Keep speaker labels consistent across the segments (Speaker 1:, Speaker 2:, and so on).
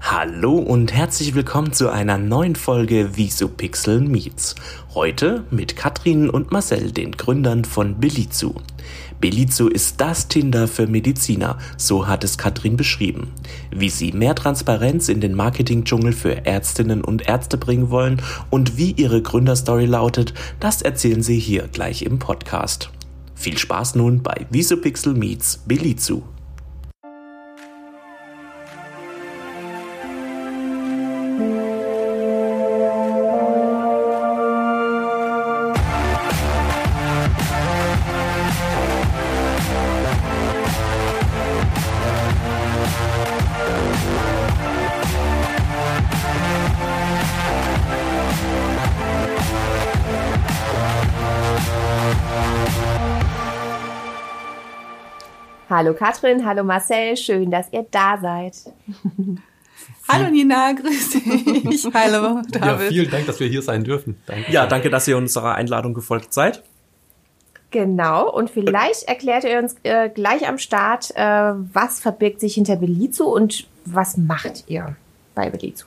Speaker 1: Hallo und herzlich willkommen zu einer neuen Folge Visupixel Meets. Heute mit Katrin und Marcel, den Gründern von Belizu. Belizu ist das Tinder für Mediziner, so hat es Katrin beschrieben. Wie sie mehr Transparenz in den Marketing-Dschungel für Ärztinnen und Ärzte bringen wollen und wie ihre Gründerstory lautet, das erzählen sie hier gleich im Podcast. Viel Spaß nun bei Visupixel Meets Belizu.
Speaker 2: Hallo Katrin, hallo Marcel, schön, dass ihr da seid.
Speaker 3: Hallo Nina, grüß dich.
Speaker 4: Hallo David. Ja, vielen Dank, dass wir hier sein dürfen.
Speaker 1: Danke. Ja, danke, dass ihr unserer Einladung gefolgt seid.
Speaker 2: Genau, und vielleicht erklärt ihr uns äh, gleich am Start, äh, was verbirgt sich hinter Belizu und was macht ihr bei Belizu?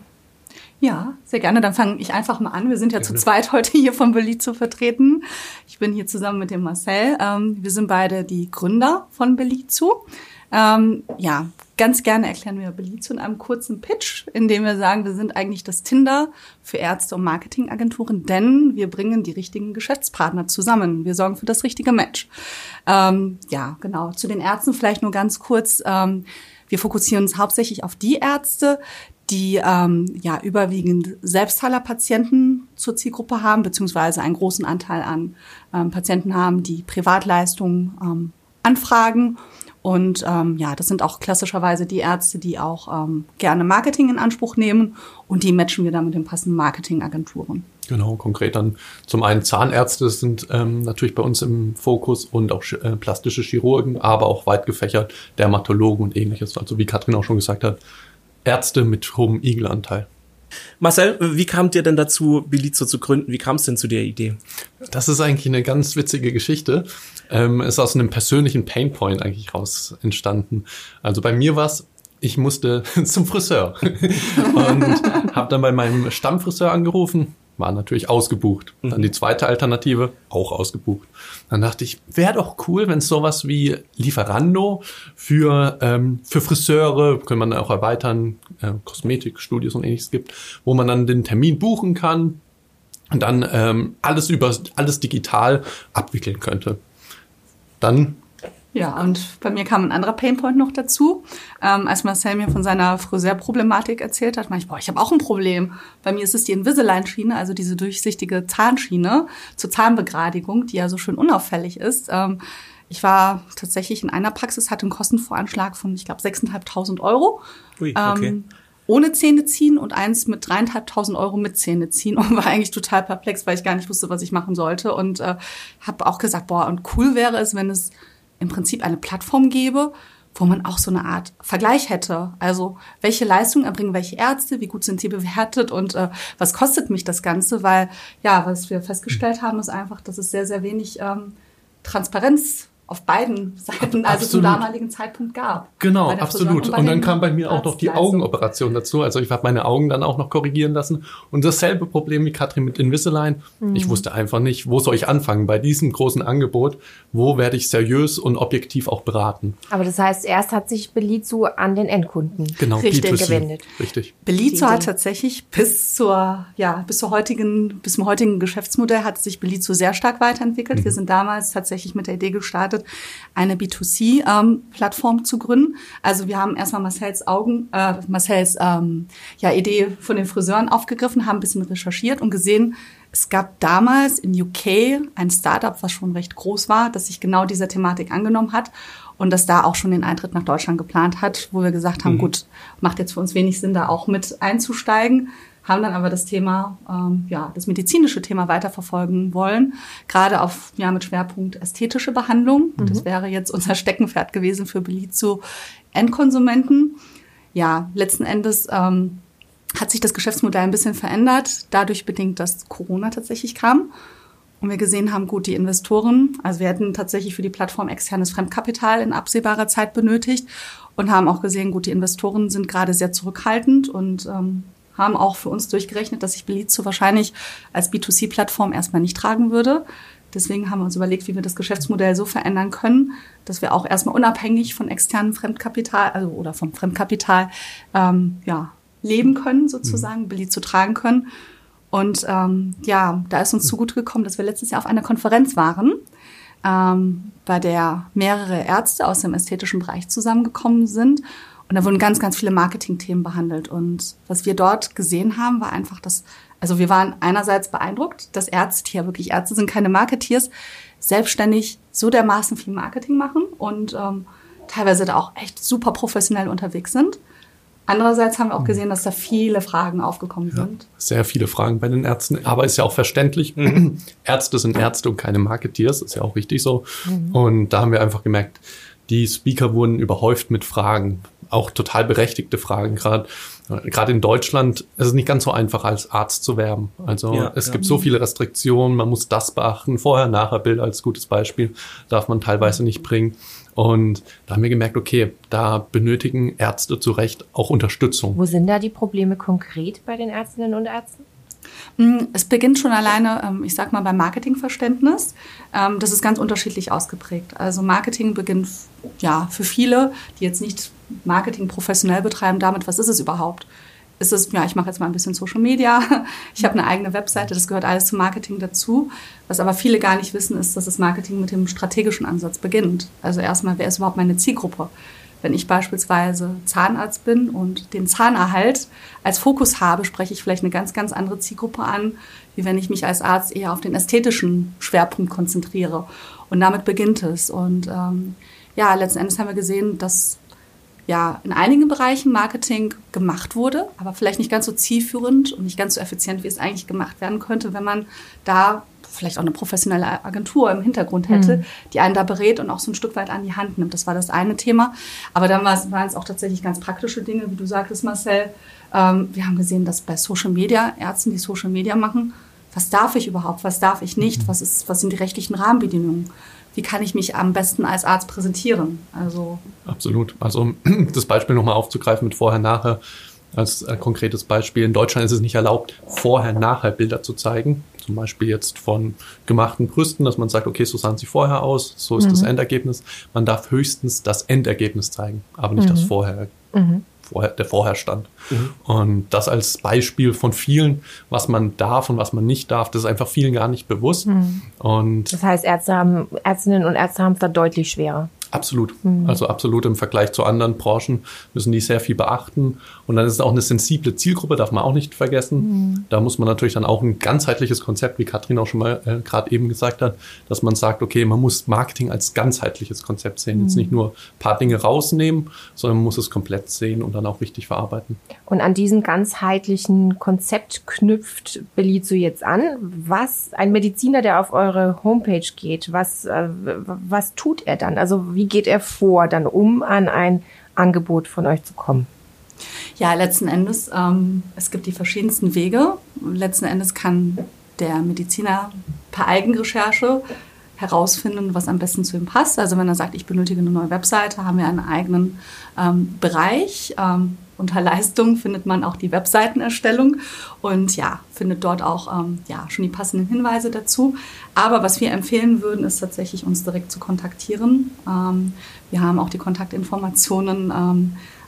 Speaker 3: Ja, sehr gerne. Dann fange ich einfach mal an. Wir sind ja gerne. zu zweit heute hier von Belizo vertreten. Ich bin hier zusammen mit dem Marcel. Ähm, wir sind beide die Gründer von Belizo. Ähm, ja, ganz gerne erklären wir Belizo in einem kurzen Pitch, in dem wir sagen, wir sind eigentlich das Tinder für Ärzte und Marketingagenturen, denn wir bringen die richtigen Geschäftspartner zusammen. Wir sorgen für das richtige Match. Ähm, ja, genau. Zu den Ärzten vielleicht nur ganz kurz. Wir fokussieren uns hauptsächlich auf die Ärzte, die ähm, ja überwiegend Selbstzahlerpatienten zur Zielgruppe haben, beziehungsweise einen großen Anteil an ähm, Patienten haben, die Privatleistungen ähm, anfragen. Und ähm, ja, das sind auch klassischerweise die Ärzte, die auch ähm, gerne Marketing in Anspruch nehmen und die matchen wir dann mit den passenden Marketingagenturen.
Speaker 4: Genau, konkret dann zum einen Zahnärzte sind ähm, natürlich bei uns im Fokus und auch äh, plastische Chirurgen, aber auch weit gefächert Dermatologen und ähnliches. Also wie Katrin auch schon gesagt hat, Ärzte mit hohem Igelanteil.
Speaker 1: Marcel, wie kamt ihr denn dazu, Belizo zu gründen? Wie kam es denn zu der Idee?
Speaker 4: Das ist eigentlich eine ganz witzige Geschichte. Ähm, ist aus einem persönlichen Painpoint eigentlich raus entstanden. Also bei mir war es, ich musste zum Friseur und habe dann bei meinem Stammfriseur angerufen, war natürlich ausgebucht. Dann mhm. die zweite Alternative, auch ausgebucht. Dann dachte ich, wäre doch cool, wenn es sowas wie Lieferando für, ähm, für Friseure, können man auch erweitern, äh, Kosmetikstudios und ähnliches gibt, wo man dann den Termin buchen kann und dann ähm, alles über alles digital abwickeln könnte. Dann
Speaker 3: ja, und bei mir kam ein anderer Painpoint noch dazu. Ähm, als Marcel mir von seiner Friseurproblematik erzählt hat, meinte ich, boah, ich habe auch ein Problem. Bei mir ist es die Invisalign-Schiene, also diese durchsichtige Zahnschiene zur Zahnbegradigung, die ja so schön unauffällig ist. Ähm, ich war tatsächlich in einer Praxis, hatte einen Kostenvoranschlag von, ich glaube, 6.500 Euro. Ui, okay. Ähm, ohne Zähne ziehen und eins mit dreieinhalbtausend Euro mit Zähne ziehen und war eigentlich total perplex, weil ich gar nicht wusste, was ich machen sollte und äh, habe auch gesagt, boah, und cool wäre es, wenn es im Prinzip eine Plattform gebe, wo man auch so eine Art Vergleich hätte. Also welche Leistungen erbringen welche Ärzte, wie gut sind die bewertet und äh, was kostet mich das Ganze? Weil ja, was wir festgestellt haben, ist einfach, dass es sehr, sehr wenig ähm, Transparenz auf beiden Seiten, also zum damaligen Zeitpunkt gab.
Speaker 4: Genau, absolut. Und, und, dann kam bei mir auch noch die Augenoperation dazu. Also ich habe meine Augen dann auch noch korrigieren lassen. Und dasselbe Problem wie Katrin mit Invisalign. Mhm. Ich wusste einfach nicht, wo soll ich anfangen bei diesem großen Angebot? Wo werde ich seriös und objektiv auch beraten?
Speaker 2: Aber das heißt, erst hat sich Belizu an den Endkunden
Speaker 4: genau,
Speaker 2: richtig gewendet.
Speaker 4: Richtig.
Speaker 3: Belizu hat tatsächlich bis zur, ja, bis zur heutigen, bis zum heutigen Geschäftsmodell hat sich Belizu sehr stark weiterentwickelt. Mhm. Wir sind damals tatsächlich mit der Idee gestartet, gestartet, eine B2C-Plattform ähm, zu gründen. Also wir haben erstmal Marcells Augen, äh, Marcells ähm, ja, Idee von den Friseuren aufgegriffen, haben ein bisschen recherchiert und gesehen, es gab damals in UK ein Startup, was schon recht groß war, das sich genau dieser Thematik angenommen hat und das da auch schon den Eintritt nach Deutschland geplant hat, wo wir gesagt haben, mhm. gut, macht jetzt für uns wenig Sinn, da auch mit einzusteigen haben dann aber das Thema, ähm, ja, das medizinische Thema weiterverfolgen wollen, gerade auf, ja, mit Schwerpunkt ästhetische Behandlung. Mhm. Das wäre jetzt unser Steckenpferd gewesen für Belizo Endkonsumenten. Ja, letzten Endes ähm, hat sich das Geschäftsmodell ein bisschen verändert, dadurch bedingt, dass Corona tatsächlich kam. Und wir gesehen haben, gut, die Investoren, also wir hätten tatsächlich für die Plattform externes Fremdkapital in absehbarer Zeit benötigt. und haben auch gesehen, gut, die Investoren sind gerade sehr zurückhaltend und ähm, haben auch für uns durchgerechnet, dass sich Belizo wahrscheinlich als B2C-Plattform erstmal nicht tragen würde. Deswegen haben wir uns überlegt, wie wir das Geschäftsmodell so verändern können, dass wir auch erstmal unabhängig von externem Fremdkapital also, oder vom Fremdkapital ähm, ja, leben können, sozusagen, mhm. Belizo tragen können. Und ähm, ja, da ist uns zugute gekommen, dass wir letztes Jahr auf einer Konferenz waren, ähm, bei der mehrere Ärzte aus dem ästhetischen Bereich zusammengekommen sind. Und da wurden ganz, ganz viele Marketingthemen behandelt. Und was wir dort gesehen haben, war einfach, dass, also wir waren einerseits beeindruckt, dass Ärzte, ja wirklich Ärzte sind, keine Marketeers, selbstständig so dermaßen viel Marketing machen und ähm, teilweise da auch echt super professionell unterwegs sind. Andererseits haben wir auch mhm. gesehen, dass da viele Fragen aufgekommen ja, sind.
Speaker 4: Sehr viele Fragen bei den Ärzten, aber ist ja auch verständlich. Mhm. Ärzte sind Ärzte und keine Marketeers, ist ja auch richtig so. Mhm. Und da haben wir einfach gemerkt, die Speaker wurden überhäuft mit Fragen, auch total berechtigte Fragen. Gerade gerade in Deutschland ist es nicht ganz so einfach als Arzt zu werben. Also ja, es ja. gibt so viele Restriktionen, man muss das beachten. Vorher, nachher Bild als gutes Beispiel darf man teilweise nicht bringen. Und da haben wir gemerkt, okay, da benötigen Ärzte zu Recht auch Unterstützung.
Speaker 2: Wo sind da die Probleme konkret bei den Ärztinnen und Ärzten?
Speaker 3: Hm, es beginnt schon alleine, ähm, ich sag mal, beim Marketingverständnis. Ähm, das ist ganz unterschiedlich ausgeprägt. Also Marketing beginnt ja für viele, die jetzt nicht Marketing professionell betreiben, damit, was ist es überhaupt? ist es, ja, ich mache jetzt mal ein bisschen Social Media, ich habe eine eigene Webseite, das gehört alles zum Marketing dazu. Was aber viele gar nicht wissen, ist, dass das Marketing mit dem strategischen Ansatz beginnt. Also erstmal, wer ist überhaupt meine Zielgruppe? Wenn ich beispielsweise Zahnarzt bin und den Zahnerhalt als Fokus habe, spreche ich vielleicht eine ganz, ganz andere Zielgruppe an, wie wenn ich mich als Arzt eher auf den ästhetischen Schwerpunkt konzentriere. Und damit beginnt es. Und ähm, ja, letzten Endes haben wir gesehen, dass ja in einigen Bereichen Marketing gemacht wurde, aber vielleicht nicht ganz so zielführend und nicht ganz so effizient, wie es eigentlich gemacht werden könnte, wenn man da vielleicht auch eine professionelle Agentur im Hintergrund hätte, mhm. die einen da berät und auch so ein Stück weit an die Hand nimmt. Das war das eine Thema. Aber dann waren es auch tatsächlich ganz praktische Dinge, wie du sagtest, Marcel. Ähm, wir haben gesehen, dass bei Social Media, Ärzten, die Social Media machen, was darf ich überhaupt, was darf ich nicht, mhm. was, ist, was sind die rechtlichen Rahmenbedingungen wie kann ich mich am besten als Arzt präsentieren?
Speaker 4: Also Absolut. Also um das Beispiel nochmal aufzugreifen mit vorher, nachher. Als äh, konkretes Beispiel, in Deutschland ist es nicht erlaubt, vorher, nachher Bilder zu zeigen. Zum Beispiel jetzt von gemachten Brüsten, dass man sagt, okay, so sahen sie vorher aus, so ist mhm. das Endergebnis. Man darf höchstens das Endergebnis zeigen, aber nicht mhm. das Vorher. Mhm vorher, der vorher stand. Mhm. Und das als Beispiel von vielen, was man darf und was man nicht darf, das ist einfach vielen gar nicht bewusst. Mhm.
Speaker 2: Und das heißt, Ärzte haben, Ärztinnen und Ärzte haben es da deutlich schwerer.
Speaker 4: Absolut. Mhm. Also absolut im Vergleich zu anderen Branchen müssen die sehr viel beachten. Und dann ist es auch eine sensible Zielgruppe, darf man auch nicht vergessen. Mhm. Da muss man natürlich dann auch ein ganzheitliches Konzept, wie Katrin auch schon mal äh, gerade eben gesagt hat, dass man sagt, okay, man muss Marketing als ganzheitliches Konzept sehen. Mhm. Jetzt nicht nur ein paar Dinge rausnehmen, sondern man muss es komplett sehen und dann auch richtig verarbeiten.
Speaker 2: Und an diesem ganzheitlichen Konzept knüpft Belizo jetzt an. Was ein Mediziner, der auf eure Homepage geht, was, äh, was tut er dann? Also wie wie geht er vor, dann um an ein Angebot von euch zu kommen?
Speaker 3: Ja, letzten Endes, ähm, es gibt die verschiedensten Wege. Letzten Endes kann der Mediziner per Eigenrecherche herausfinden, was am besten zu ihm passt. Also wenn er sagt, ich benötige eine neue Webseite, haben wir einen eigenen ähm, Bereich. Ähm, unter Leistung findet man auch die Webseitenerstellung und ja, findet dort auch ähm, ja, schon die passenden Hinweise dazu. Aber was wir empfehlen würden, ist tatsächlich uns direkt zu kontaktieren. Ähm, wir haben auch die Kontaktinformationen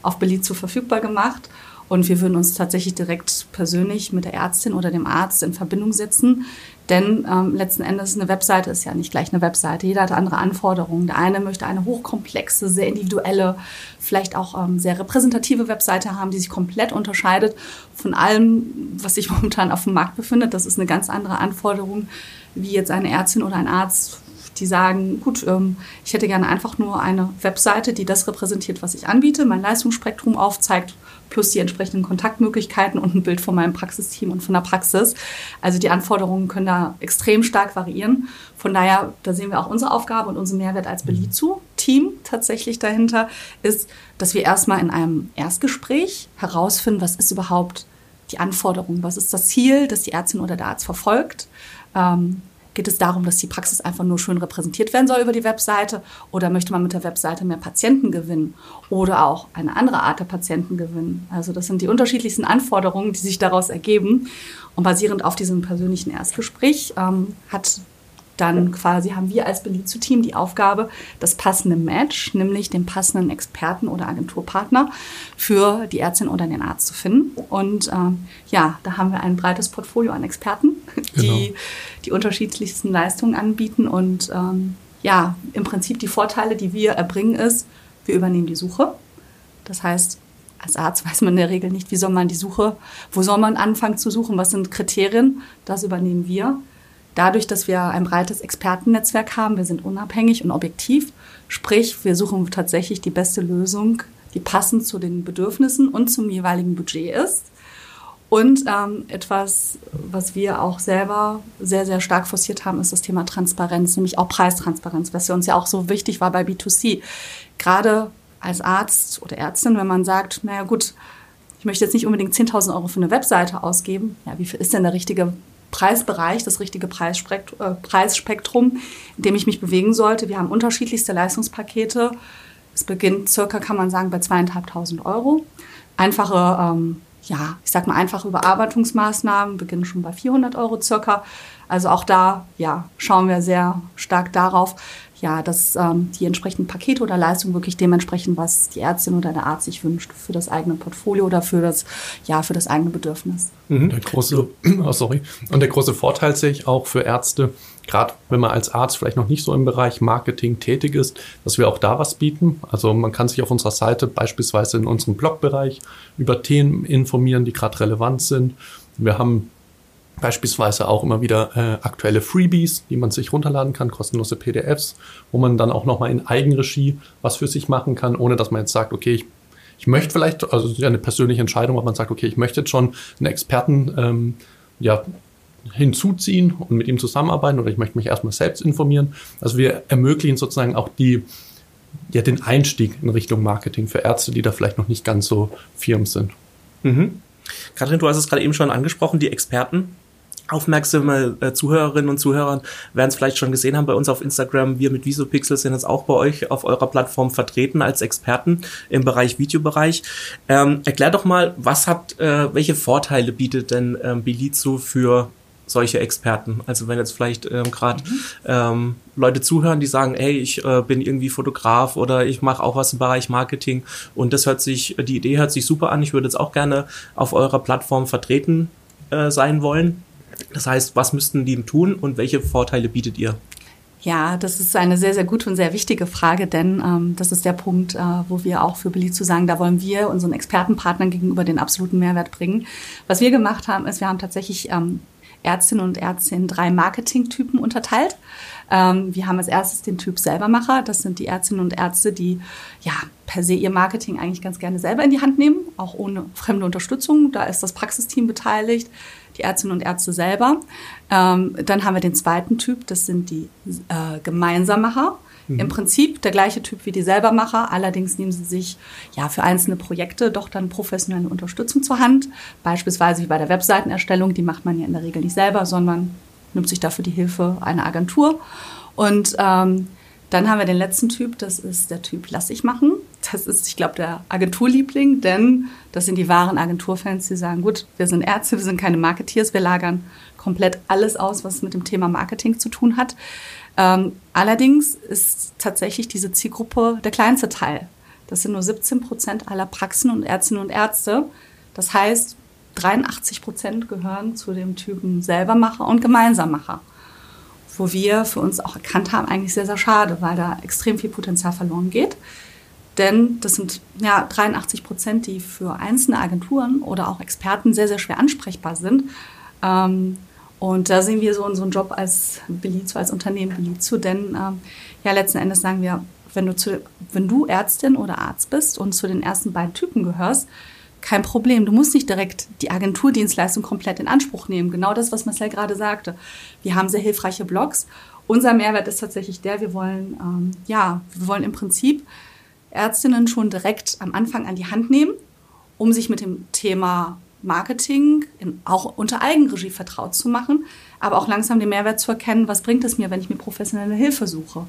Speaker 3: auf Belizo verfügbar gemacht. Und wir würden uns tatsächlich direkt persönlich mit der Ärztin oder dem Arzt in Verbindung setzen, denn ähm, letzten Endes eine Webseite ist ja nicht gleich eine Webseite. Jeder hat andere Anforderungen. Der eine möchte eine hochkomplexe, sehr individuelle, vielleicht auch ähm, sehr repräsentative Webseite haben, die sich komplett unterscheidet von allem, was sich momentan auf dem Markt befindet. Das ist eine ganz andere Anforderung, wie jetzt eine Ärztin oder ein Arzt die sagen, gut, ähm, ich hätte gerne einfach nur eine Webseite, die das repräsentiert, was ich anbiete, mein Leistungsspektrum aufzeigt, plus die entsprechenden Kontaktmöglichkeiten und ein Bild von meinem Praxisteam und von der Praxis. Also die Anforderungen können da extrem stark variieren. Von daher, da sehen wir auch unsere Aufgabe und unseren Mehrwert als Belizu-Team tatsächlich dahinter, ist, dass wir erstmal in einem Erstgespräch herausfinden, was ist überhaupt die Anforderung, was ist das Ziel, das die Ärztin oder der Arzt verfolgt. Ähm, Geht es darum, dass die Praxis einfach nur schön repräsentiert werden soll über die Webseite? Oder möchte man mit der Webseite mehr Patienten gewinnen? Oder auch eine andere Art der Patienten gewinnen? Also das sind die unterschiedlichsten Anforderungen, die sich daraus ergeben. Und basierend auf diesem persönlichen Erstgespräch ähm, hat dann quasi haben wir als Belizu-Team die Aufgabe, das passende Match, nämlich den passenden Experten oder Agenturpartner für die Ärztin oder den Arzt zu finden. Und ähm, ja, da haben wir ein breites Portfolio an Experten, die genau. die unterschiedlichsten Leistungen anbieten. Und ähm, ja, im Prinzip die Vorteile, die wir erbringen, ist, wir übernehmen die Suche. Das heißt, als Arzt weiß man in der Regel nicht, wie soll man die Suche, wo soll man anfangen zu suchen, was sind Kriterien, das übernehmen wir dadurch, dass wir ein breites Expertennetzwerk haben, wir sind unabhängig und objektiv, sprich, wir suchen tatsächlich die beste Lösung, die passend zu den Bedürfnissen und zum jeweiligen Budget ist. Und ähm, etwas, was wir auch selber sehr, sehr stark forciert haben, ist das Thema Transparenz, nämlich auch Preistransparenz, was für uns ja auch so wichtig war bei B2C. Gerade als Arzt oder Ärztin, wenn man sagt, naja gut, ich möchte jetzt nicht unbedingt 10.000 Euro für eine Webseite ausgeben, ja, wie viel ist denn der richtige Preisbereich, das richtige Preisspektrum, äh, Preisspektrum, in dem ich mich bewegen sollte. Wir haben unterschiedlichste Leistungspakete. Es beginnt circa, kann man sagen, bei zweieinhalbtausend Euro. Einfache, ähm, ja, ich sag mal einfache Überarbeitungsmaßnahmen beginnen schon bei 400 Euro circa. Also auch da, ja, schauen wir sehr stark darauf, ja, dass ähm, die entsprechenden Pakete oder Leistungen wirklich dementsprechend, was die Ärztin oder der Arzt sich wünscht für das eigene Portfolio oder für das, ja, für das eigene Bedürfnis.
Speaker 4: Mhm. Der große, oh, sorry. Und der große Vorteil sehe ich auch für Ärzte, gerade wenn man als Arzt vielleicht noch nicht so im Bereich Marketing tätig ist, dass wir auch da was bieten. Also man kann sich auf unserer Seite beispielsweise in unserem Blogbereich über Themen informieren, die gerade relevant sind. Wir haben Beispielsweise auch immer wieder äh, aktuelle Freebies, die man sich runterladen kann, kostenlose PDFs, wo man dann auch nochmal in Eigenregie was für sich machen kann, ohne dass man jetzt sagt, okay, ich, ich möchte vielleicht, also es ist ja eine persönliche Entscheidung, ob man sagt, okay, ich möchte jetzt schon einen Experten ähm, ja, hinzuziehen und mit ihm zusammenarbeiten oder ich möchte mich erstmal selbst informieren. Also wir ermöglichen sozusagen auch die, ja, den Einstieg in Richtung Marketing für Ärzte, die da vielleicht noch nicht ganz so firm sind.
Speaker 1: Mhm. Kathrin, du hast es gerade eben schon angesprochen, die Experten aufmerksame äh, Zuhörerinnen und Zuhörer werden es vielleicht schon gesehen haben bei uns auf Instagram. Wir mit Visopixel sind jetzt auch bei euch auf eurer Plattform vertreten als Experten im Bereich Videobereich. Ähm, erklär doch mal, was hat, äh, welche Vorteile bietet denn ähm, Belizo für solche Experten? Also wenn jetzt vielleicht ähm, gerade mhm. ähm, Leute zuhören, die sagen, hey, ich äh, bin irgendwie Fotograf oder ich mache auch was im Bereich Marketing und das hört sich, die Idee hört sich super an. Ich würde jetzt auch gerne auf eurer Plattform vertreten äh, sein wollen. Das heißt, was müssten die tun und welche Vorteile bietet ihr?
Speaker 3: Ja, das ist eine sehr, sehr gute und sehr wichtige Frage, denn ähm, das ist der Punkt, äh, wo wir auch für Billy zu sagen, da wollen wir unseren Expertenpartnern gegenüber den absoluten Mehrwert bringen. Was wir gemacht haben, ist, wir haben tatsächlich ähm, Ärztinnen und Ärzte in drei Marketingtypen unterteilt. Ähm, wir haben als erstes den Typ Selbermacher. Das sind die Ärztinnen und Ärzte, die ja per se ihr Marketing eigentlich ganz gerne selber in die Hand nehmen, auch ohne fremde Unterstützung. Da ist das Praxisteam beteiligt die Ärztinnen und Ärzte selber. Ähm, dann haben wir den zweiten Typ, das sind die äh, Gemeinsammacher. Mhm. Im Prinzip der gleiche Typ wie die Selbermacher, allerdings nehmen sie sich ja für einzelne Projekte doch dann professionelle Unterstützung zur Hand. Beispielsweise wie bei der Webseitenerstellung, die macht man ja in der Regel nicht selber, sondern nimmt sich dafür die Hilfe einer Agentur. Und ähm, dann haben wir den letzten Typ, das ist der Typ Lass ich machen. Das ist, ich glaube, der Agenturliebling, denn das sind die wahren Agenturfans, die sagen, gut, wir sind Ärzte, wir sind keine Marketeers, wir lagern komplett alles aus, was mit dem Thema Marketing zu tun hat. Ähm, allerdings ist tatsächlich diese Zielgruppe der kleinste Teil. Das sind nur 17 Prozent aller Praxen und Ärztinnen und Ärzte. Das heißt, 83 Prozent gehören zu dem Typen Selbermacher und Gemeinsammacher wo wir für uns auch erkannt haben, eigentlich sehr, sehr schade, weil da extrem viel Potenzial verloren geht. Denn das sind ja 83 Prozent, die für einzelne Agenturen oder auch Experten sehr, sehr schwer ansprechbar sind. Ähm, und da sehen wir so unseren Job als Belizo, als Unternehmen Belizo, denn ähm, ja, letzten Endes sagen wir, wenn du, zu, wenn du Ärztin oder Arzt bist und zu den ersten beiden Typen gehörst, kein Problem. Du musst nicht direkt die Agenturdienstleistung komplett in Anspruch nehmen. Genau das, was Marcel gerade sagte. Wir haben sehr hilfreiche Blogs. Unser Mehrwert ist tatsächlich der, wir wollen, ähm, ja, wir wollen im Prinzip Ärztinnen schon direkt am Anfang an die Hand nehmen, um sich mit dem Thema Marketing in, auch unter Eigenregie vertraut zu machen, aber auch langsam den Mehrwert zu erkennen, was bringt es mir, wenn ich mir professionelle Hilfe suche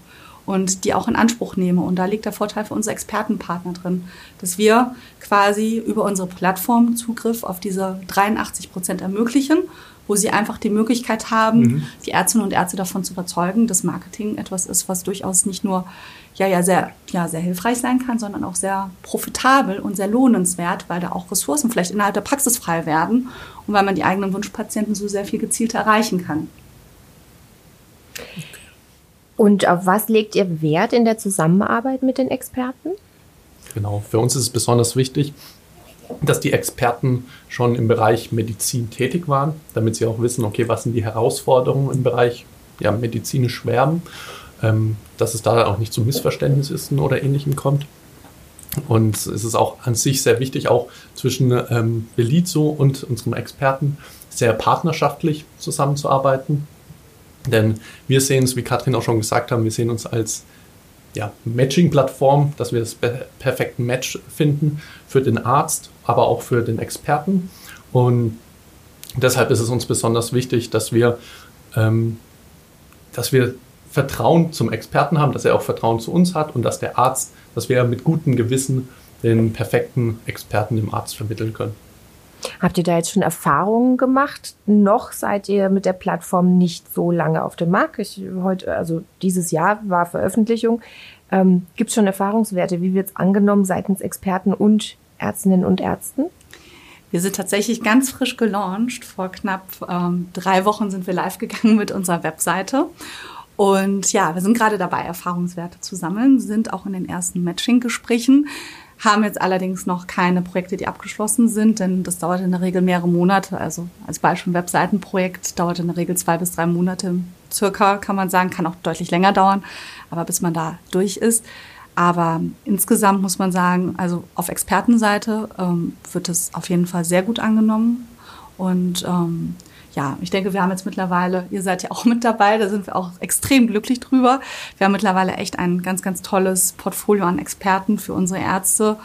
Speaker 3: und die auch in Anspruch nehme. Und da liegt der Vorteil für unsere Expertenpartner drin, dass wir quasi über unsere Plattform Zugriff auf diese 83 Prozent ermöglichen, wo sie einfach die Möglichkeit haben, mhm. die Ärztinnen und Ärzte davon zu überzeugen, dass Marketing etwas ist, was durchaus nicht nur ja, ja, sehr, ja, sehr hilfreich sein kann, sondern auch sehr profitabel und sehr lohnenswert, weil da auch Ressourcen vielleicht innerhalb der Praxis frei werden und weil man die eigenen Wunschpatienten so sehr viel gezielter erreichen kann.
Speaker 2: Und auf was legt ihr Wert in der Zusammenarbeit mit den Experten?
Speaker 4: Genau, für uns ist es besonders wichtig, dass die Experten schon im Bereich Medizin tätig waren, damit sie auch wissen, okay, was sind die Herausforderungen im Bereich ja, medizinisch Werben, ähm, dass es da auch nicht zu Missverständnissen oder ähnlichem kommt. Und es ist auch an sich sehr wichtig, auch zwischen ähm, Belizo und unserem Experten sehr partnerschaftlich zusammenzuarbeiten. Denn wir sehen es, wie Katrin auch schon gesagt haben, wir sehen uns als ja, Matching-Plattform, dass wir das perfekte Match finden für den Arzt, aber auch für den Experten. Und deshalb ist es uns besonders wichtig, dass wir, ähm, dass wir Vertrauen zum Experten haben, dass er auch Vertrauen zu uns hat und dass der Arzt, dass wir mit gutem Gewissen den perfekten Experten dem Arzt vermitteln können.
Speaker 2: Habt ihr da jetzt schon Erfahrungen gemacht? Noch seid ihr mit der Plattform nicht so lange auf dem Markt. Ich, heute, also dieses Jahr war Veröffentlichung. Ähm, Gibt es schon Erfahrungswerte? Wie wird es angenommen seitens Experten und Ärztinnen und Ärzten?
Speaker 3: Wir sind tatsächlich ganz frisch gelauncht. Vor knapp ähm, drei Wochen sind wir live gegangen mit unserer Webseite. Und ja, wir sind gerade dabei, Erfahrungswerte zu sammeln, sind auch in den ersten Matching-Gesprächen haben jetzt allerdings noch keine Projekte, die abgeschlossen sind, denn das dauert in der Regel mehrere Monate. Also als Beispiel ein Webseitenprojekt dauert in der Regel zwei bis drei Monate circa, kann man sagen, kann auch deutlich länger dauern, aber bis man da durch ist. Aber insgesamt muss man sagen, also auf Expertenseite ähm, wird es auf jeden Fall sehr gut angenommen und ähm, ja, ich denke, wir haben jetzt mittlerweile, ihr seid ja auch mit dabei, da sind wir auch extrem glücklich drüber. Wir haben mittlerweile echt ein ganz, ganz tolles Portfolio an Experten für unsere Ärzte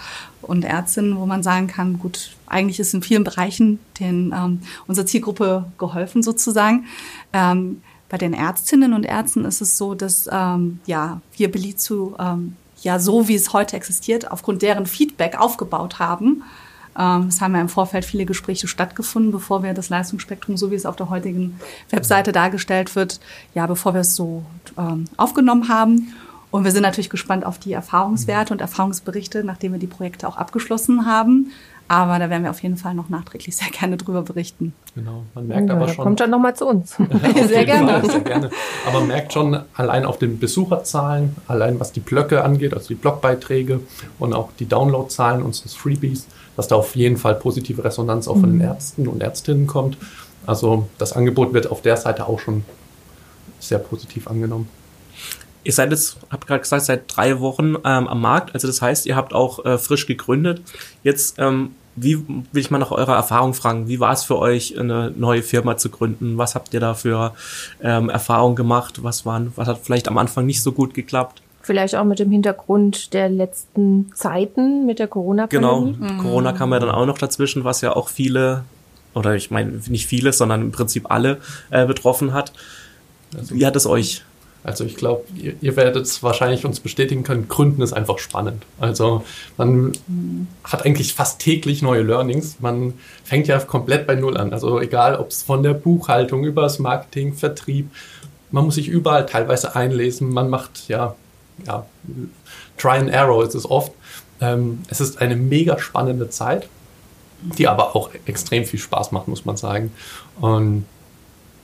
Speaker 3: und Ärztinnen, wo man sagen kann, gut, eigentlich ist in vielen Bereichen den, ähm, unserer Zielgruppe geholfen sozusagen. Ähm, bei den Ärztinnen und Ärzten ist es so, dass ähm, ja, wir Belizu ähm, ja so, wie es heute existiert, aufgrund deren Feedback aufgebaut haben ähm, es haben ja im Vorfeld viele Gespräche stattgefunden, bevor wir das Leistungsspektrum, so wie es auf der heutigen Webseite dargestellt wird, ja, bevor wir es so ähm, aufgenommen haben. Und wir sind natürlich gespannt auf die Erfahrungswerte und Erfahrungsberichte, nachdem wir die Projekte auch abgeschlossen haben. Aber da werden wir auf jeden Fall noch nachträglich sehr gerne drüber berichten.
Speaker 4: Genau, man merkt ja, aber schon.
Speaker 2: Kommt dann nochmal zu uns.
Speaker 4: sehr gerne. Fall, sehr gerne. Aber man merkt schon allein auf den Besucherzahlen, allein was die Blöcke angeht, also die Blogbeiträge und auch die Downloadzahlen unseres Freebies, dass da auf jeden Fall positive Resonanz auch von den mhm. Ärzten und Ärztinnen kommt. Also das Angebot wird auf der Seite auch schon sehr positiv angenommen.
Speaker 1: Ihr seid jetzt, habt gerade gesagt, seit drei Wochen ähm, am Markt. Also das heißt, ihr habt auch äh, frisch gegründet. Jetzt ähm, wie will ich mal nach eurer Erfahrung fragen? Wie war es für euch, eine neue Firma zu gründen? Was habt ihr da für ähm, Erfahrungen gemacht? Was waren, was hat vielleicht am Anfang nicht so gut geklappt?
Speaker 2: Vielleicht auch mit dem Hintergrund der letzten Zeiten mit der Corona-Pandemie.
Speaker 1: Genau, mhm. Corona kam ja dann auch noch dazwischen, was ja auch viele, oder ich meine nicht viele, sondern im Prinzip alle äh, betroffen hat. Wie hat es euch
Speaker 4: also ich glaube, ihr, ihr, werdet es wahrscheinlich uns bestätigen können, Gründen ist einfach spannend. Also man hat eigentlich fast täglich neue Learnings. Man fängt ja komplett bei Null an. Also egal, ob es von der Buchhaltung über das Marketing, Vertrieb, man muss sich überall teilweise einlesen. Man macht ja, ja Try and Arrow ist es oft. Ähm, es ist eine mega spannende Zeit, die aber auch extrem viel Spaß macht, muss man sagen. Und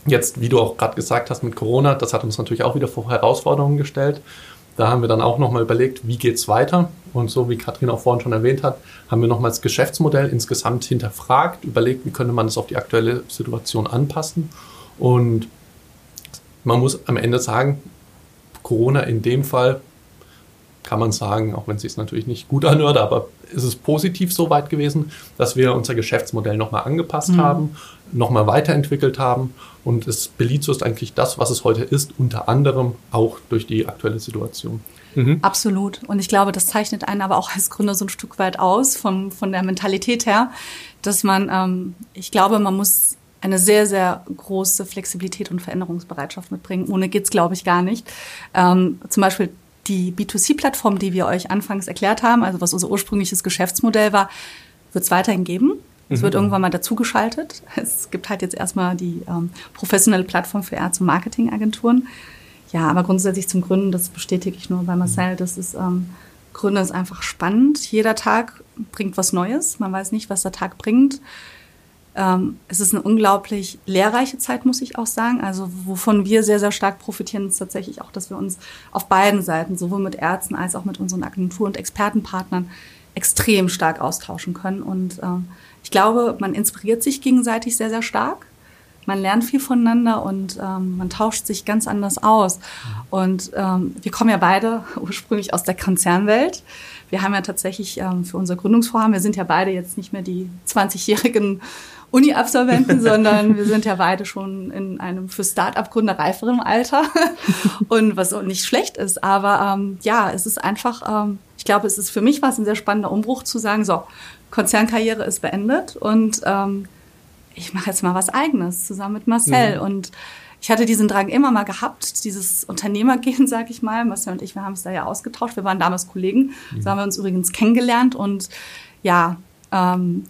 Speaker 4: Jetzt, wie du auch gerade gesagt hast mit Corona, das hat uns natürlich auch wieder vor Herausforderungen gestellt. Da haben wir dann auch nochmal überlegt, wie geht's weiter? Und so wie Katrin auch vorhin schon erwähnt hat, haben wir nochmal das Geschäftsmodell insgesamt hinterfragt, überlegt, wie könnte man das auf die aktuelle Situation anpassen. Und man muss am Ende sagen, Corona in dem Fall kann man sagen, auch wenn es sich natürlich nicht gut anhört, aber ist es positiv so weit gewesen, dass wir unser Geschäftsmodell nochmal angepasst mhm. haben, nochmal weiterentwickelt haben und es Belizo ist eigentlich das, was es heute ist, unter anderem auch durch die aktuelle Situation.
Speaker 3: Mhm. Absolut. Und ich glaube, das zeichnet einen aber auch als Gründer so ein Stück weit aus, von, von der Mentalität her, dass man, ähm, ich glaube, man muss eine sehr, sehr große Flexibilität und Veränderungsbereitschaft mitbringen. Ohne geht's, glaube ich, gar nicht. Ähm, zum Beispiel die B2C-Plattform, die wir euch anfangs erklärt haben, also was unser ursprüngliches Geschäftsmodell war, wird es weiterhin geben. Es mhm. wird irgendwann mal dazugeschaltet. Es gibt halt jetzt erstmal die ähm, professionelle Plattform für Ärzte und Marketingagenturen. Ja, aber grundsätzlich zum Gründen, das bestätige ich nur bei Marcel, das ist, ähm, Gründen ist einfach spannend. Jeder Tag bringt was Neues. Man weiß nicht, was der Tag bringt. Ähm, es ist eine unglaublich lehrreiche Zeit, muss ich auch sagen. Also wovon wir sehr, sehr stark profitieren, ist tatsächlich auch, dass wir uns auf beiden Seiten, sowohl mit Ärzten als auch mit unseren Agentur- und Expertenpartnern, extrem stark austauschen können. Und ähm, ich glaube, man inspiriert sich gegenseitig sehr, sehr stark. Man lernt viel voneinander und ähm, man tauscht sich ganz anders aus. Und ähm, wir kommen ja beide ursprünglich aus der Konzernwelt. Wir haben ja tatsächlich ähm, für unser Gründungsvorhaben, wir sind ja beide jetzt nicht mehr die 20-jährigen Uni-Absolventen, sondern wir sind ja beide schon in einem für Start-up-Gründer reiferen Alter und was auch nicht schlecht ist. Aber ähm, ja, es ist einfach, ähm, ich glaube, es ist für mich was ein sehr spannender Umbruch zu sagen, so, Konzernkarriere ist beendet und ähm, ich mache jetzt mal was Eigenes zusammen mit Marcel. Mhm. Und ich hatte diesen Drang immer mal gehabt, dieses Unternehmergehen, sag ich mal. Marcel und ich, wir haben es da ja ausgetauscht. Wir waren damals Kollegen. Mhm. So haben wir uns übrigens kennengelernt und ja, ähm,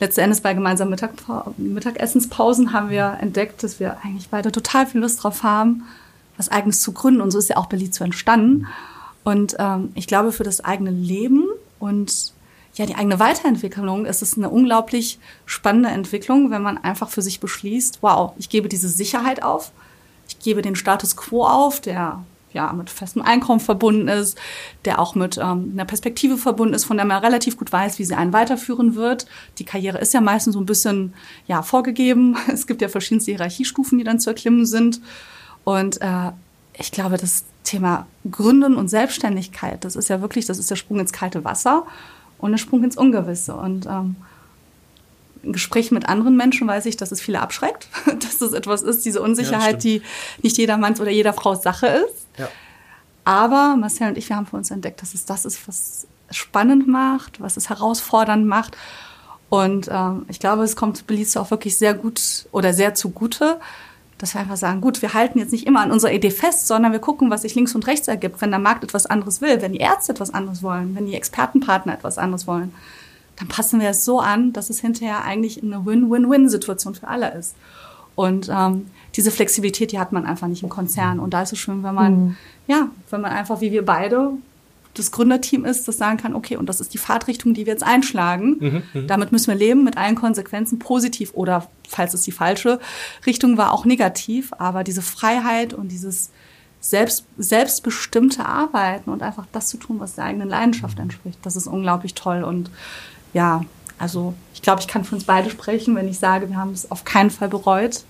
Speaker 3: letzten Endes bei gemeinsamen Mittag Mittagessenspausen haben wir entdeckt, dass wir eigentlich beide total viel Lust drauf haben, was Eigenes zu gründen. Und so ist ja auch Berlin zu entstanden. Und ähm, ich glaube, für das eigene Leben und ja, die eigene Weiterentwicklung ist es eine unglaublich spannende Entwicklung, wenn man einfach für sich beschließt, wow, ich gebe diese Sicherheit auf, ich gebe den Status quo auf, der ja mit festem Einkommen verbunden ist, der auch mit ähm, einer Perspektive verbunden ist, von der man relativ gut weiß, wie sie einen weiterführen wird. Die Karriere ist ja meistens so ein bisschen ja vorgegeben. Es gibt ja verschiedenste Hierarchiestufen, die dann zu erklimmen sind. Und äh, ich glaube, das Thema Gründen und Selbstständigkeit, das ist ja wirklich, das ist der Sprung ins kalte Wasser und der Sprung ins Ungewisse. Und ähm, in Gesprächen mit anderen Menschen weiß ich, dass es viele abschreckt, dass das etwas ist, diese Unsicherheit, ja, die nicht jeder Manns oder jeder Frau Sache ist. Ja. Aber Marcel und ich, wir haben für uns entdeckt, dass es das ist, was spannend macht, was es herausfordernd macht. Und ähm, ich glaube, es kommt Belize auch wirklich sehr gut oder sehr zugute, dass wir einfach sagen, gut, wir halten jetzt nicht immer an unserer Idee fest, sondern wir gucken, was sich links und rechts ergibt. Wenn der Markt etwas anderes will, wenn die Ärzte etwas anderes wollen, wenn die Expertenpartner etwas anderes wollen, dann passen wir es so an, dass es hinterher eigentlich eine Win-Win-Win-Situation für alle ist. Und ähm, diese Flexibilität, die hat man einfach nicht im Konzern. Und da ist es schön, wenn man, mhm. ja, wenn man einfach wie wir beide das Gründerteam ist, das sagen kann, okay, und das ist die Fahrtrichtung, die wir jetzt einschlagen. Mhm, mhm, Damit müssen wir leben mit allen Konsequenzen, positiv oder, falls es die falsche Richtung war, auch negativ. Aber diese Freiheit und dieses selbst, selbstbestimmte Arbeiten und einfach das zu tun, was der eigenen Leidenschaft entspricht, das ist unglaublich toll. Und ja, also ich glaube, ich kann für uns beide sprechen, wenn ich sage, wir haben es auf keinen Fall bereut.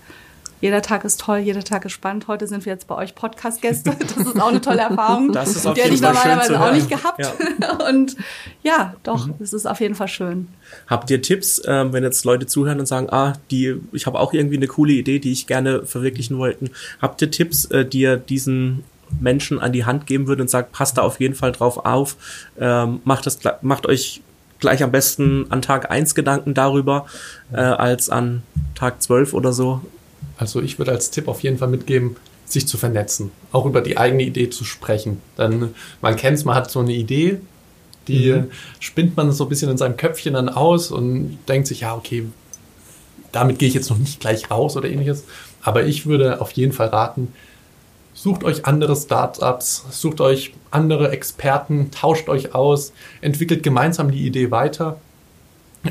Speaker 3: Jeder Tag ist toll, jeder Tag ist spannend. Heute sind wir jetzt bei euch Podcast-Gäste. Das ist auch eine tolle Erfahrung. Das ist auf Die hätte ich normalerweise auch nicht gehabt. Ja. Und ja, doch, es mhm. ist auf jeden Fall schön.
Speaker 1: Habt ihr Tipps, äh, wenn jetzt Leute zuhören und sagen, ah, die, ich habe auch irgendwie eine coole Idee, die ich gerne verwirklichen wollte. Habt ihr Tipps, äh, die ihr diesen Menschen an die Hand geben würdet und sagt, passt da auf jeden Fall drauf auf, ähm, macht das, macht euch gleich am besten an Tag 1 Gedanken darüber, äh, als an Tag 12 oder so.
Speaker 4: Also ich würde als Tipp auf jeden Fall mitgeben, sich zu vernetzen, auch über die eigene Idee zu sprechen. Denn man kennt es, man hat so eine Idee, die mhm. spinnt man so ein bisschen in seinem Köpfchen dann aus und denkt sich, ja, okay, damit gehe ich jetzt noch nicht gleich raus oder ähnliches. Aber ich würde auf jeden Fall raten, Sucht euch andere Startups, sucht euch andere Experten, tauscht euch aus, entwickelt gemeinsam die Idee weiter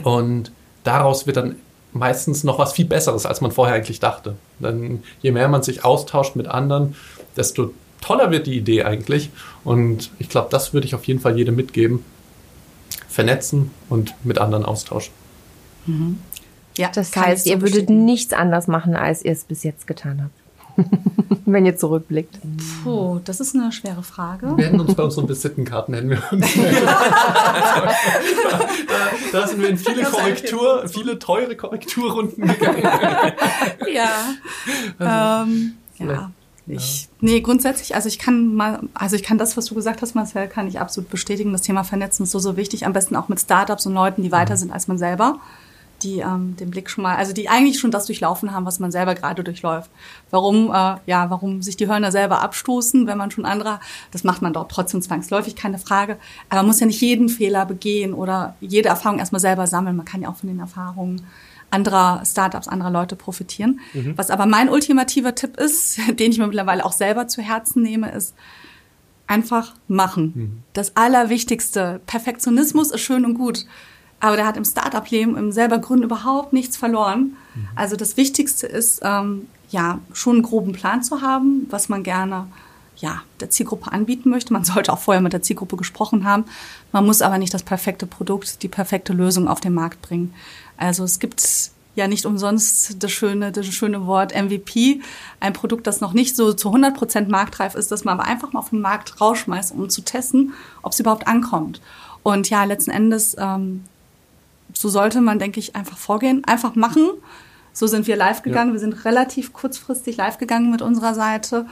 Speaker 4: und daraus wird dann meistens noch was viel Besseres, als man vorher eigentlich dachte. Denn je mehr man sich austauscht mit anderen, desto toller wird die Idee eigentlich. Und ich glaube, das würde ich auf jeden Fall jedem mitgeben. Vernetzen und mit anderen austauschen.
Speaker 2: Mhm. Ja, das heißt, ihr würdet nichts anders machen, als ihr es bis jetzt getan habt. Wenn ihr zurückblickt.
Speaker 3: Puh, das ist eine schwere Frage.
Speaker 4: Wir hätten uns bei unseren Visitenkarten, hätten wir uns. da, da sind wir in viele Korrektur, viele teure Korrekturrunden gegangen.
Speaker 3: ja. ähm, ja. Ich, nee, grundsätzlich, also ich kann mal, also ich kann das, was du gesagt hast, Marcel, kann ich absolut bestätigen. Das Thema Vernetzen ist so, so wichtig. Am besten auch mit Startups und Leuten, die weiter sind als man selber die ähm, den Blick schon mal, also die eigentlich schon das durchlaufen haben, was man selber gerade durchläuft. Warum, äh, ja, warum sich die Hörner selber abstoßen, wenn man schon anderer, das macht man dort trotzdem zwangsläufig, keine Frage. Aber man muss ja nicht jeden Fehler begehen oder jede Erfahrung erstmal selber sammeln. Man kann ja auch von den Erfahrungen anderer Startups, anderer Leute profitieren. Mhm. Was aber mein ultimativer Tipp ist, den ich mir mittlerweile auch selber zu Herzen nehme, ist, einfach machen. Mhm. Das Allerwichtigste. Perfektionismus ist schön und gut. Aber der hat im Startup-Leben, im selber Gründen überhaupt nichts verloren. Mhm. Also das Wichtigste ist, ähm, ja, schon einen groben Plan zu haben, was man gerne ja, der Zielgruppe anbieten möchte. Man sollte auch vorher mit der Zielgruppe gesprochen haben. Man muss aber nicht das perfekte Produkt, die perfekte Lösung auf den Markt bringen. Also es gibt ja nicht umsonst das schöne, das schöne Wort MVP. Ein Produkt, das noch nicht so zu 100 Prozent marktreif ist, das man aber einfach mal auf den Markt rausschmeißt, um zu testen, ob es überhaupt ankommt. Und ja, letzten Endes ähm, so sollte man, denke ich, einfach vorgehen. Einfach machen. So sind wir live gegangen. Ja. Wir sind relativ kurzfristig live gegangen mit unserer Seite.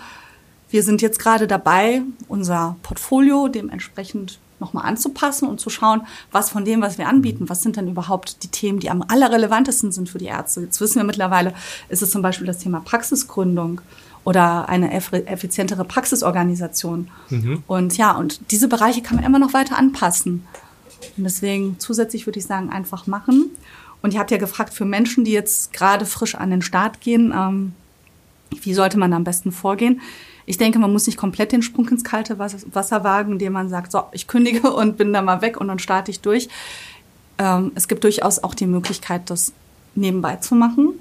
Speaker 3: Wir sind jetzt gerade dabei, unser Portfolio dementsprechend nochmal anzupassen und zu schauen, was von dem, was wir anbieten, was sind denn überhaupt die Themen, die am allerrelevantesten sind für die Ärzte. Jetzt wissen wir mittlerweile, ist es zum Beispiel das Thema Praxisgründung oder eine effizientere Praxisorganisation. Mhm. Und ja, und diese Bereiche kann man immer noch weiter anpassen. Und deswegen zusätzlich würde ich sagen, einfach machen. Und ihr habt ja gefragt, für Menschen, die jetzt gerade frisch an den Start gehen, ähm, wie sollte man am besten vorgehen? Ich denke, man muss nicht komplett den Sprung ins kalte Wasser wagen, indem man sagt, so, ich kündige und bin da mal weg und dann starte ich durch. Ähm, es gibt durchaus auch die Möglichkeit, das nebenbei zu machen.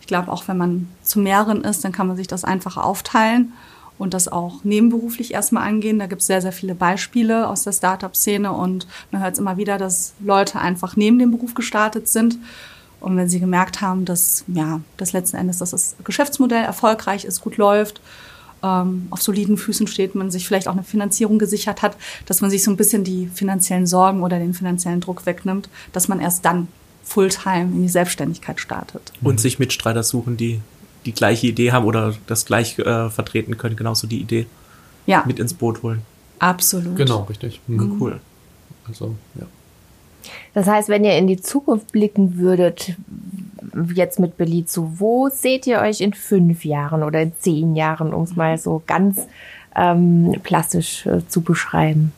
Speaker 3: Ich glaube, auch wenn man zu mehreren ist, dann kann man sich das einfach aufteilen und das auch nebenberuflich erstmal angehen. Da gibt es sehr, sehr viele Beispiele aus der Startup-Szene und man hört es immer wieder, dass Leute einfach neben dem Beruf gestartet sind. Und wenn sie gemerkt haben, dass, ja, das letzten Endes, dass das Geschäftsmodell erfolgreich ist, gut läuft, ähm, auf soliden Füßen steht, man sich vielleicht auch eine Finanzierung gesichert hat, dass man sich so ein bisschen die finanziellen Sorgen oder den finanziellen Druck wegnimmt, dass man erst dann Fulltime in die Selbstständigkeit startet.
Speaker 1: Und sich Mitstreiter suchen, die die gleiche Idee haben oder das gleich äh, vertreten können, genauso die Idee ja. mit ins Boot holen.
Speaker 3: Absolut.
Speaker 4: Genau, richtig.
Speaker 1: Mhm. Cool.
Speaker 2: Also, ja. Das heißt, wenn ihr in die Zukunft blicken würdet, jetzt mit Belizu, wo seht ihr euch in fünf Jahren oder in zehn Jahren, um es mal so ganz ähm, plastisch äh, zu beschreiben?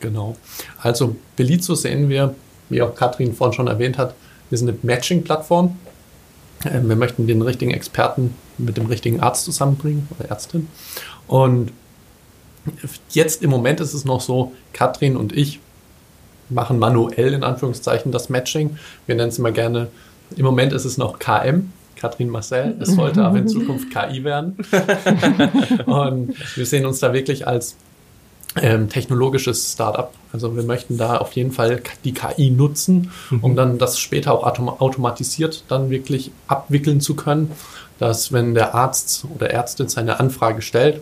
Speaker 4: Genau. Also Belizu sehen wir, wie auch Katrin vorhin schon erwähnt hat, wir sind eine Matching-Plattform. Ähm, wir möchten den richtigen Experten mit dem richtigen Arzt zusammenbringen oder Ärztin. Und jetzt im Moment ist es noch so, Katrin und ich machen manuell in Anführungszeichen das Matching. Wir nennen es immer gerne, im Moment ist es noch KM, Katrin Marcel. Es sollte aber in Zukunft KI werden. und wir sehen uns da wirklich als ähm, technologisches Startup. Also wir möchten da auf jeden Fall die KI nutzen, um mhm. dann das später auch autom automatisiert dann wirklich abwickeln zu können, dass wenn der Arzt oder Ärztin seine Anfrage stellt,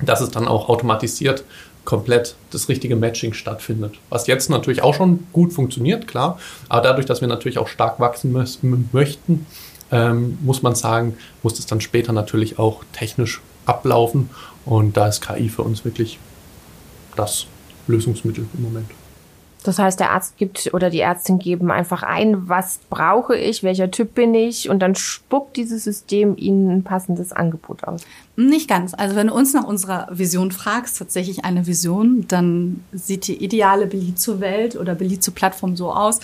Speaker 4: dass es dann auch automatisiert komplett das richtige Matching stattfindet. Was jetzt natürlich auch schon gut funktioniert, klar, aber dadurch, dass wir natürlich auch stark wachsen möchten, ähm, muss man sagen, muss es dann später natürlich auch technisch ablaufen und da ist KI für uns wirklich das Lösungsmittel im Moment.
Speaker 2: Das heißt, der Arzt gibt oder die Ärztin geben einfach ein, was brauche ich, welcher Typ bin ich und dann spuckt dieses System ihnen ein passendes Angebot aus.
Speaker 3: Nicht ganz. Also wenn du uns nach unserer Vision fragst, tatsächlich eine Vision, dann sieht die ideale Belizo-Welt oder Belizo-Plattform so aus.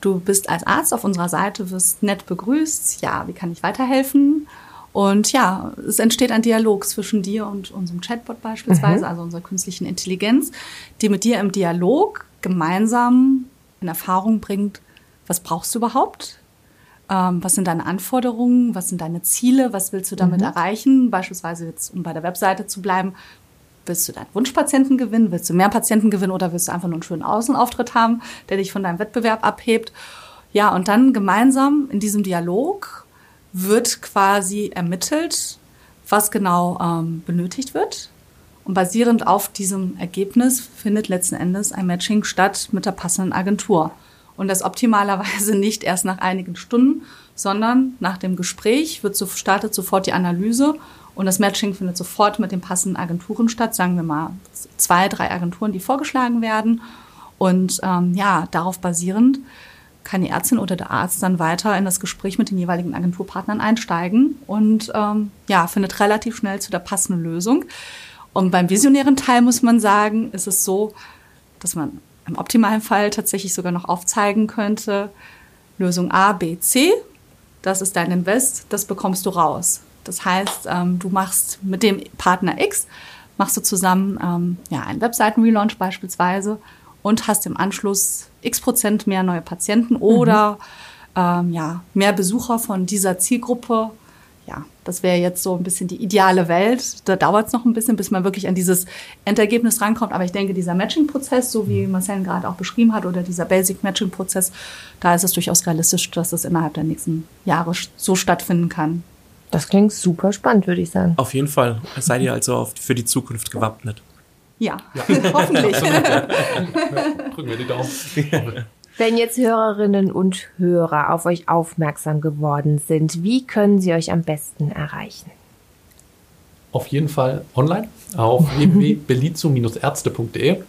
Speaker 3: Du bist als Arzt auf unserer Seite, wirst nett begrüßt. Ja, wie kann ich weiterhelfen? Und ja, es entsteht ein Dialog zwischen dir und unserem Chatbot beispielsweise, mhm. also unserer künstlichen Intelligenz, die mit dir im Dialog gemeinsam in Erfahrung bringt, was brauchst du überhaupt? Ähm, was sind deine Anforderungen? Was sind deine Ziele? Was willst du damit mhm. erreichen? Beispielsweise jetzt, um bei der Webseite zu bleiben, willst du deinen Wunschpatienten gewinnen? Willst du mehr Patienten gewinnen oder willst du einfach nur einen schönen Außenauftritt haben, der dich von deinem Wettbewerb abhebt? Ja, und dann gemeinsam in diesem Dialog wird quasi ermittelt, was genau ähm, benötigt wird. Und basierend auf diesem Ergebnis findet letzten Endes ein Matching statt mit der passenden Agentur. Und das optimalerweise nicht erst nach einigen Stunden, sondern nach dem Gespräch wird so, startet sofort die Analyse und das Matching findet sofort mit den passenden Agenturen statt, sagen wir mal zwei, drei Agenturen, die vorgeschlagen werden. Und ähm, ja, darauf basierend kann die Ärztin oder der Arzt dann weiter in das Gespräch mit den jeweiligen Agenturpartnern einsteigen und ähm, ja, findet relativ schnell zu der passenden Lösung. Und beim visionären Teil muss man sagen, ist es so, dass man im optimalen Fall tatsächlich sogar noch aufzeigen könnte, Lösung A, B, C, das ist dein Invest, das bekommst du raus. Das heißt, ähm, du machst mit dem Partner X, machst du zusammen ähm, ja, einen Webseiten-Relaunch beispielsweise und hast im Anschluss x Prozent mehr neue Patienten oder mhm. ähm, ja, mehr Besucher von dieser Zielgruppe. Ja, das wäre jetzt so ein bisschen die ideale Welt. Da dauert es noch ein bisschen, bis man wirklich an dieses Endergebnis rankommt. Aber ich denke, dieser Matching-Prozess, so wie Marcel gerade auch beschrieben hat, oder dieser Basic-Matching-Prozess, da ist es durchaus realistisch, dass das innerhalb der nächsten Jahre so stattfinden kann.
Speaker 2: Das klingt super spannend, würde ich sagen.
Speaker 1: Auf jeden Fall. Seid ihr also für die Zukunft gewappnet?
Speaker 3: Ja, ja. hoffentlich.
Speaker 4: Drücken wir die Daumen.
Speaker 2: Wenn jetzt Hörerinnen und Hörer auf euch aufmerksam geworden sind, wie können sie euch am besten erreichen?
Speaker 4: Auf jeden Fall online auf www.belizo-ärzte.de.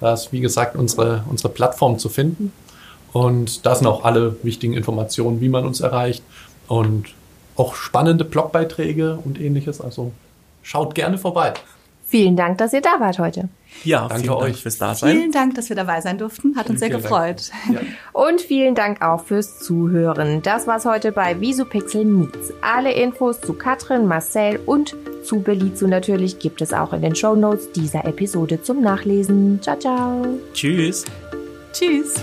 Speaker 4: Da ist, wie gesagt, unsere, unsere Plattform zu finden. Und da sind auch alle wichtigen Informationen, wie man uns erreicht. Und auch spannende Blogbeiträge und ähnliches. Also schaut gerne vorbei.
Speaker 2: Vielen Dank, dass ihr da wart heute.
Speaker 1: Ja, danke vielen euch Dank fürs Dasein.
Speaker 3: Vielen Dank, dass wir dabei sein durften. Hat uns sehr gefreut.
Speaker 2: Ja. Und vielen Dank auch fürs Zuhören. Das war's heute bei Visupixel Meets. Alle Infos zu Katrin, Marcel und zu Belizu natürlich gibt es auch in den Show Notes dieser Episode zum Nachlesen. Ciao, ciao.
Speaker 1: Tschüss.
Speaker 3: Tschüss.